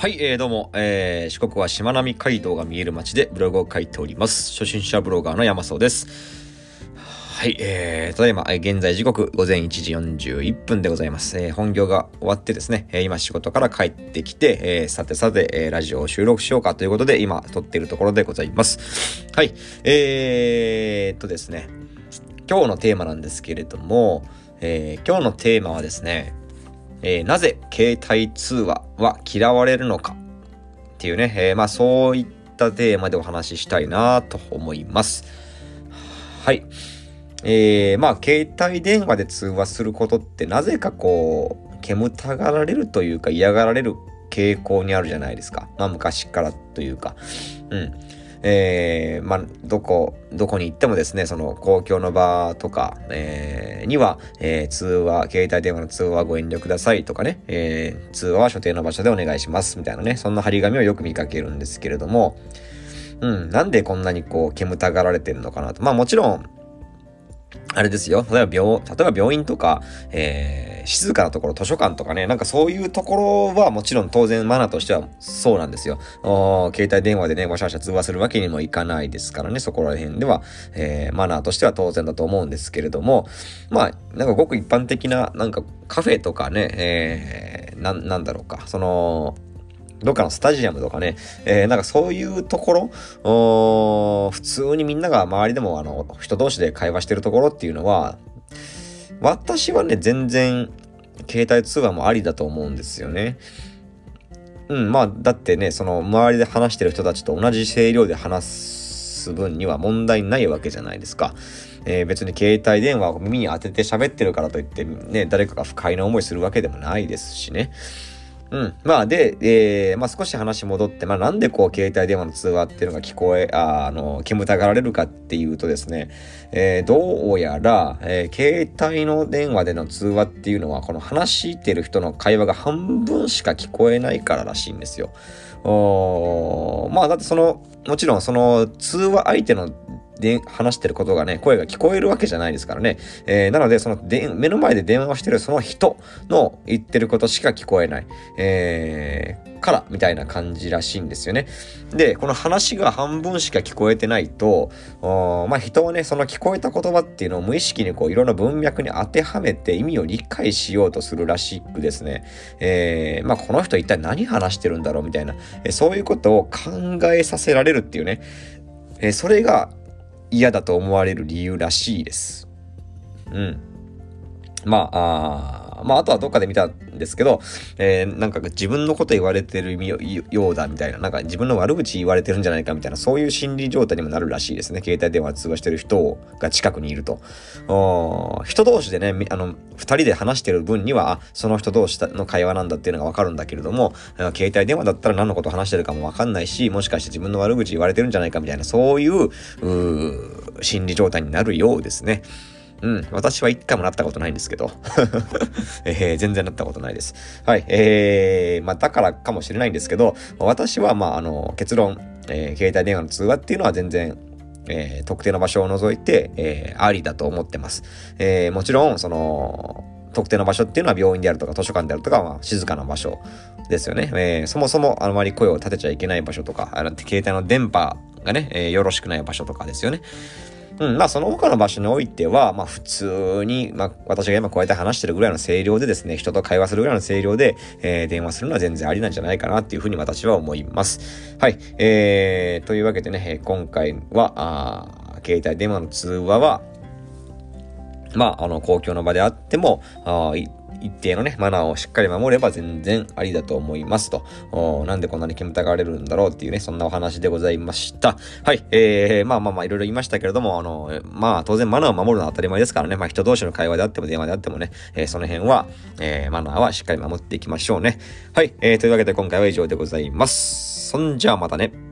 はい、えー、どうも、えー、四国はしまなみ海道が見える街でブログを書いております。初心者ブロガーの山荘です。はい、えー、ただいま、現在時刻午前1時41分でございます。えー、本業が終わってですね、えー、今仕事から帰ってきて、えー、さてさて、えー、ラジオを収録しようかということで、今撮っているところでございます。はい、えー、っとですね、今日のテーマなんですけれども、えー、今日のテーマはですね、えー、なぜ携帯通話は嫌われるのか？っていうね、えー、まあそういったテーマでお話ししたいなと思います。はい。えー、まあ携帯電話で通話することってなぜかこう、煙たがられるというか嫌がられる傾向にあるじゃないですか。まあ昔からというか。うん。えー、まあ、どこ、どこに行ってもですね、その公共の場とか、えー、には、えー、通話、携帯電話の通話ご遠慮くださいとかね、えー、通話は所定の場所でお願いしますみたいなね、そんな張り紙をよく見かけるんですけれども、うん、なんでこんなにこう、煙たがられてるのかなと。まあもちろん、あれですよ。例えば病、例えば病院とか、えー、静かなところ、図書館とかね、なんかそういうところはもちろん当然マナーとしてはそうなんですよ。携帯電話でね、わしゃわしゃ通話するわけにもいかないですからね、そこら辺では、えー、マナーとしては当然だと思うんですけれども、まあ、なんかごく一般的な、なんかカフェとかね、えー、な、なんだろうか、その、どっかのスタジアムとかね、えー、なんかそういうところ、普通にみんなが周りでもあの、人同士で会話してるところっていうのは、私はね、全然、携帯通話もありだと思うんですよね。うん、まあ、だってね、その、周りで話してる人たちと同じ声量で話す分には問題ないわけじゃないですか。えー、別に携帯電話を耳に当てて喋ってるからといって、ね、誰かが不快な思いするわけでもないですしね。うん。まあ、で、えー、まあ少し話戻って、まあなんでこう携帯電話の通話っていうのが聞こえ、ああの、煙たがられるかっていうとですね、えー、どうやら、えー、携帯の電話での通話っていうのは、この話してる人の会話が半分しか聞こえないかららしいんですよ。おまあだってその、もちろんその通話相手ので話してることがね、声が聞こえるわけじゃないですからね。えー、なので、そので、目の前で電話をしてるその人の言ってることしか聞こえない。えー、から、みたいな感じらしいんですよね。で、この話が半分しか聞こえてないと、まあ人はね、その聞こえた言葉っていうのを無意識にこういろんな文脈に当てはめて意味を理解しようとするらしくですね。えー、まあこの人一体何話してるんだろうみたいな、え、そういうことを考えさせられるっていうね。えー、それが嫌だと思われる理由らしいです。うん。まあ、あまあ、あとはどっかで見たんですけど、えー、なんか自分のこと言われてるようだみたいな、なんか自分の悪口言われてるんじゃないかみたいな、そういう心理状態にもなるらしいですね。携帯電話通話してる人が近くにいると。人同士でね、あの、二人で話してる分には、あ、その人同士の会話なんだっていうのがわかるんだけれども、携帯電話だったら何のこと話してるかもわかんないし、もしかして自分の悪口言われてるんじゃないかみたいな、そういう、う心理状態になるようですね。うん。私は一回もなったことないんですけど。えー、全然なったことないです。はい。えー、まあ、だからかもしれないんですけど、私は、まあ、あの、結論、えー、携帯電話の通話っていうのは全然、えー、特定の場所を除いて、えー、ありだと思ってます。えー、もちろん、その、特定の場所っていうのは病院であるとか図書館であるとか、まあ、静かな場所ですよね。えー、そもそもあまり声を立てちゃいけない場所とか、あの携帯の電波がね、えー、よろしくない場所とかですよね。うん、まあその他の場所においては、まあ普通に、まあ私が今こうやって話してるぐらいの声量でですね、人と会話するぐらいの声量で、えー、電話するのは全然ありなんじゃないかなっていうふうに私は思います。はい。えー、というわけでね、今回は、あ携帯電話の通話は、まあ、あの、公共の場であっても、あ一定のね、マナーをしっかり守れば全然ありだと思いますと。なんでこんなに煙たがれるんだろうっていうね、そんなお話でございました。はい。えー、まあまあまあ、いろいろ言いましたけれども、あの、まあ、当然マナーを守るのは当たり前ですからね、まあ、人同士の会話であっても電話であってもね、えー、その辺は、えー、マナーはしっかり守っていきましょうね。はい。えー、というわけで今回は以上でございます。そんじゃあまたね。